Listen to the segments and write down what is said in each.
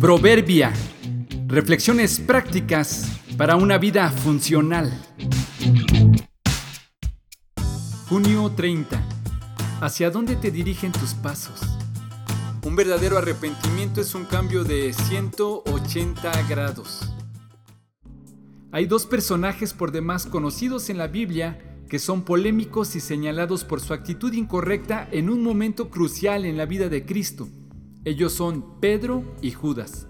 Proverbia. Reflexiones prácticas para una vida funcional. Junio 30. ¿Hacia dónde te dirigen tus pasos? Un verdadero arrepentimiento es un cambio de 180 grados. Hay dos personajes por demás conocidos en la Biblia que son polémicos y señalados por su actitud incorrecta en un momento crucial en la vida de Cristo. Ellos son Pedro y Judas.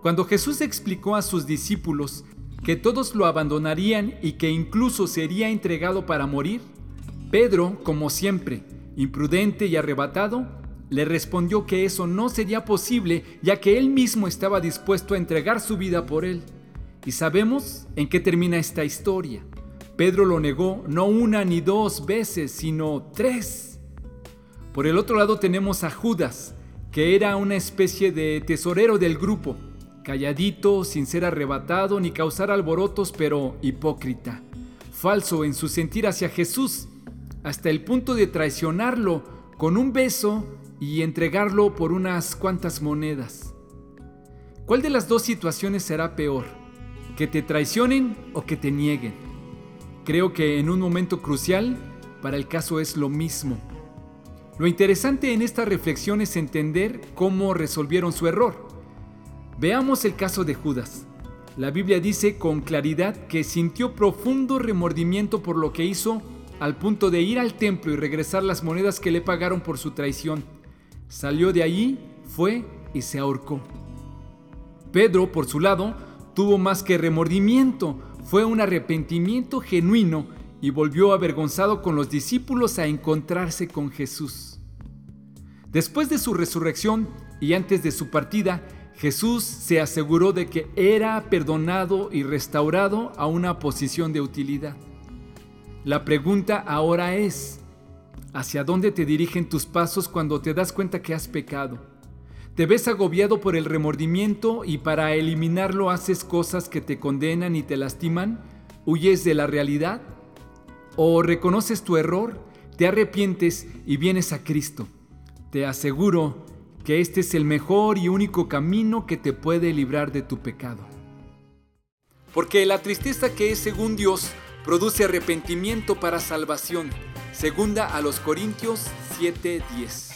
Cuando Jesús explicó a sus discípulos que todos lo abandonarían y que incluso sería entregado para morir, Pedro, como siempre, imprudente y arrebatado, le respondió que eso no sería posible ya que él mismo estaba dispuesto a entregar su vida por él. Y sabemos en qué termina esta historia. Pedro lo negó no una ni dos veces, sino tres. Por el otro lado tenemos a Judas, que era una especie de tesorero del grupo, calladito, sin ser arrebatado ni causar alborotos, pero hipócrita, falso en su sentir hacia Jesús, hasta el punto de traicionarlo con un beso y entregarlo por unas cuantas monedas. ¿Cuál de las dos situaciones será peor? ¿Que te traicionen o que te nieguen? Creo que en un momento crucial, para el caso es lo mismo. Lo interesante en esta reflexión es entender cómo resolvieron su error. Veamos el caso de Judas. La Biblia dice con claridad que sintió profundo remordimiento por lo que hizo al punto de ir al templo y regresar las monedas que le pagaron por su traición. Salió de allí, fue y se ahorcó. Pedro, por su lado, tuvo más que remordimiento, fue un arrepentimiento genuino y volvió avergonzado con los discípulos a encontrarse con Jesús. Después de su resurrección y antes de su partida, Jesús se aseguró de que era perdonado y restaurado a una posición de utilidad. La pregunta ahora es, ¿hacia dónde te dirigen tus pasos cuando te das cuenta que has pecado? ¿Te ves agobiado por el remordimiento y para eliminarlo haces cosas que te condenan y te lastiman? ¿Huyes de la realidad? ¿O reconoces tu error, te arrepientes y vienes a Cristo? Te aseguro que este es el mejor y único camino que te puede librar de tu pecado. Porque la tristeza que es según Dios produce arrepentimiento para salvación. Segunda a los Corintios 7:10.